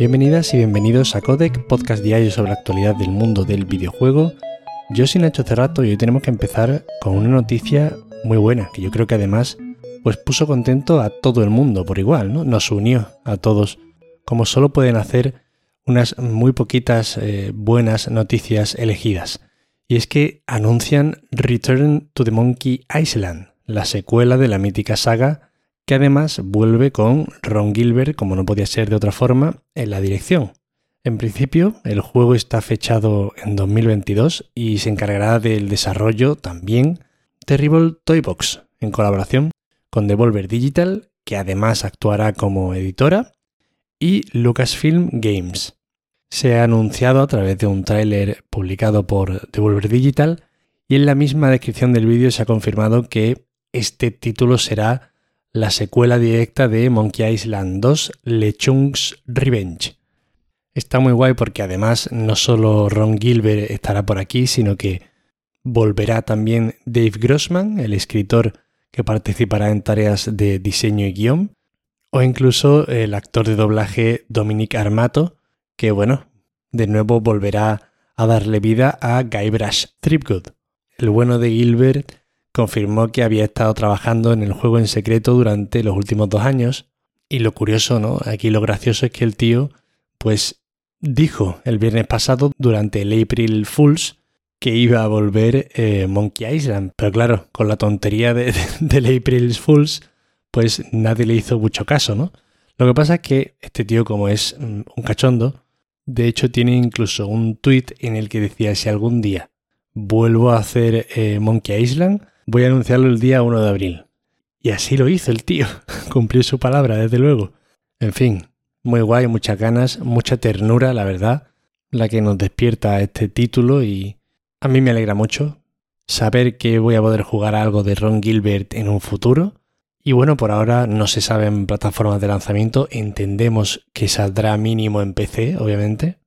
Bienvenidas y bienvenidos a Codec, podcast diario sobre la actualidad del mundo del videojuego. Yo soy Nacho Cerrato y hoy tenemos que empezar con una noticia muy buena, que yo creo que además pues puso contento a todo el mundo por igual, ¿no? Nos unió a todos, como solo pueden hacer unas muy poquitas eh, buenas noticias elegidas. Y es que anuncian Return to the Monkey Island, la secuela de la mítica saga que además vuelve con Ron Gilbert, como no podía ser de otra forma, en la dirección. En principio, el juego está fechado en 2022 y se encargará del desarrollo también Terrible Toybox, en colaboración con Devolver Digital, que además actuará como editora, y Lucasfilm Games. Se ha anunciado a través de un tráiler publicado por Devolver Digital y en la misma descripción del vídeo se ha confirmado que este título será la secuela directa de Monkey Island 2 Lechung's Revenge. Está muy guay porque además no solo Ron Gilbert estará por aquí, sino que volverá también Dave Grossman, el escritor que participará en tareas de diseño y guion, o incluso el actor de doblaje Dominic Armato, que bueno, de nuevo volverá a darle vida a Guybrush Threepwood. El bueno de Gilbert confirmó que había estado trabajando en el juego en secreto durante los últimos dos años. Y lo curioso, ¿no? Aquí lo gracioso es que el tío, pues, dijo el viernes pasado durante el April Fools que iba a volver eh, Monkey Island. Pero claro, con la tontería de, del April Fools, pues nadie le hizo mucho caso, ¿no? Lo que pasa es que este tío, como es mm, un cachondo, de hecho tiene incluso un tweet en el que decía si algún día vuelvo a hacer eh, Monkey Island, voy a anunciarlo el día 1 de abril. Y así lo hizo el tío, cumplió su palabra, desde luego. En fin, muy guay, muchas ganas, mucha ternura, la verdad, la que nos despierta este título y a mí me alegra mucho saber que voy a poder jugar algo de Ron Gilbert en un futuro. Y bueno, por ahora no se sabe en plataformas de lanzamiento, entendemos que saldrá mínimo en PC, obviamente,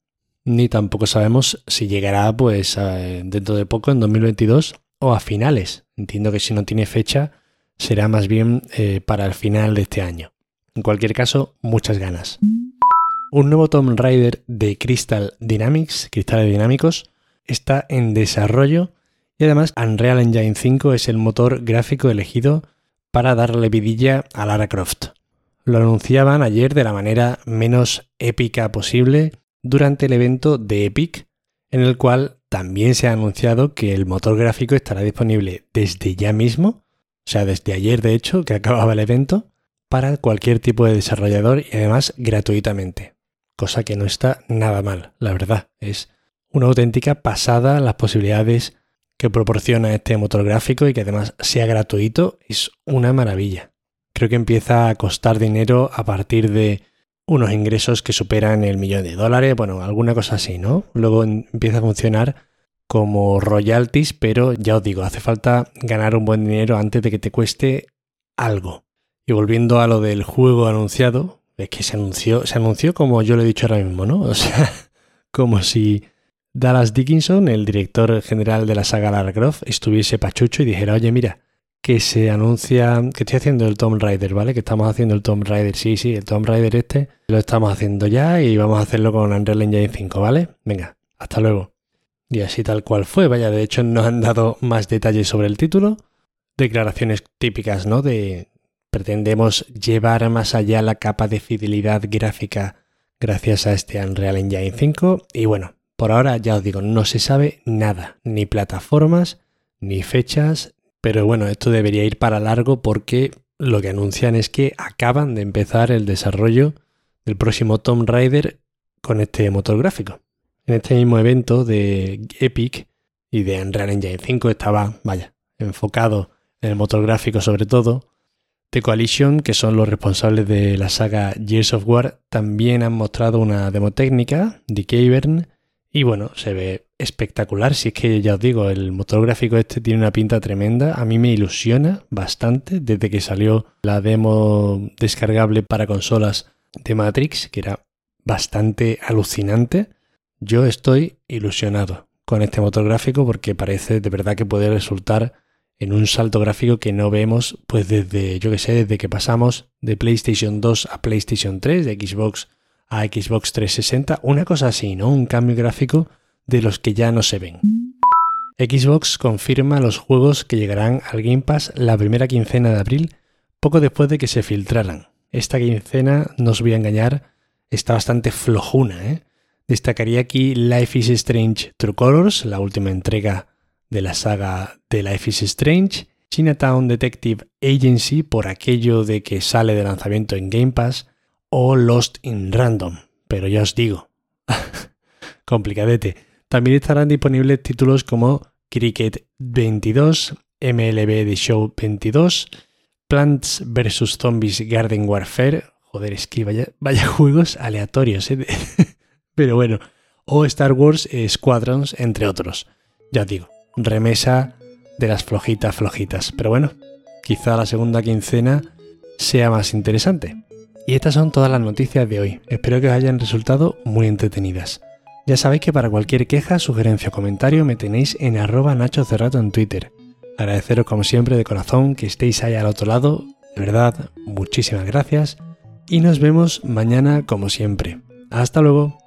ni tampoco sabemos si llegará pues dentro de poco, en 2022, o a finales. Entiendo que si no tiene fecha será más bien eh, para el final de este año. En cualquier caso, muchas ganas. Un nuevo Tomb Raider de Crystal Dynamics, cristales dinámicos, está en desarrollo y además Unreal Engine 5 es el motor gráfico elegido para darle vidilla a Lara Croft. Lo anunciaban ayer de la manera menos épica posible durante el evento de Epic, en el cual también se ha anunciado que el motor gráfico estará disponible desde ya mismo, o sea, desde ayer de hecho, que acababa el evento, para cualquier tipo de desarrollador y además gratuitamente. Cosa que no está nada mal, la verdad. Es una auténtica pasada las posibilidades que proporciona este motor gráfico y que además sea gratuito es una maravilla. Creo que empieza a costar dinero a partir de unos ingresos que superan el millón de dólares, bueno, alguna cosa así, ¿no? Luego empieza a funcionar como royalties, pero ya os digo, hace falta ganar un buen dinero antes de que te cueste algo. Y volviendo a lo del juego anunciado, es que se anunció, se anunció como yo lo he dicho ahora mismo, ¿no? O sea, como si Dallas Dickinson, el director general de la saga Lara Croft, estuviese pachucho y dijera, oye, mira, que se anuncia que estoy haciendo el Tomb Raider, ¿vale? Que estamos haciendo el Tomb Raider, sí, sí, el Tomb Raider este lo estamos haciendo ya y vamos a hacerlo con Unreal Engine 5, ¿vale? Venga, hasta luego. Y así tal cual fue, vaya, de hecho no han dado más detalles sobre el título, declaraciones típicas, ¿no? De pretendemos llevar más allá la capa de fidelidad gráfica gracias a este Unreal Engine 5 y bueno, por ahora ya os digo, no se sabe nada, ni plataformas, ni fechas, pero bueno, esto debería ir para largo porque lo que anuncian es que acaban de empezar el desarrollo del próximo Tomb Raider con este motor gráfico. En este mismo evento de Epic y de Unreal Engine 5 estaba, vaya, enfocado en el motor gráfico sobre todo. The Coalition, que son los responsables de la saga Gears of War, también han mostrado una demo técnica de Cavern y bueno, se ve espectacular. Si es que ya os digo, el motor gráfico este tiene una pinta tremenda. A mí me ilusiona bastante desde que salió la demo descargable para consolas de Matrix, que era bastante alucinante. Yo estoy ilusionado con este motor gráfico porque parece de verdad que puede resultar en un salto gráfico que no vemos pues desde, yo que sé, desde que pasamos de PlayStation 2 a PlayStation 3, de Xbox a Xbox 360, una cosa así, ¿no? Un cambio gráfico de los que ya no se ven. Xbox confirma los juegos que llegarán al Game Pass la primera quincena de abril, poco después de que se filtraran. Esta quincena, no os voy a engañar, está bastante flojuna. ¿eh? Destacaría aquí Life is Strange True Colors, la última entrega de la saga de Life is Strange, Chinatown Detective Agency por aquello de que sale de lanzamiento en Game Pass, o Lost in Random. Pero ya os digo, complicadete. También estarán disponibles títulos como Cricket 22, MLB The Show 22, Plants vs. Zombies Garden Warfare. Joder, es que vaya, vaya juegos aleatorios, ¿eh? Pero bueno, o Star Wars Squadrons, entre otros. Ya digo, remesa de las flojitas flojitas. Pero bueno, quizá la segunda quincena sea más interesante. Y estas son todas las noticias de hoy. Espero que os hayan resultado muy entretenidas. Ya sabéis que para cualquier queja, sugerencia o comentario me tenéis en arroba Nacho Cerrato en Twitter. Agradeceros como siempre de corazón que estéis ahí al otro lado. De verdad, muchísimas gracias. Y nos vemos mañana como siempre. Hasta luego.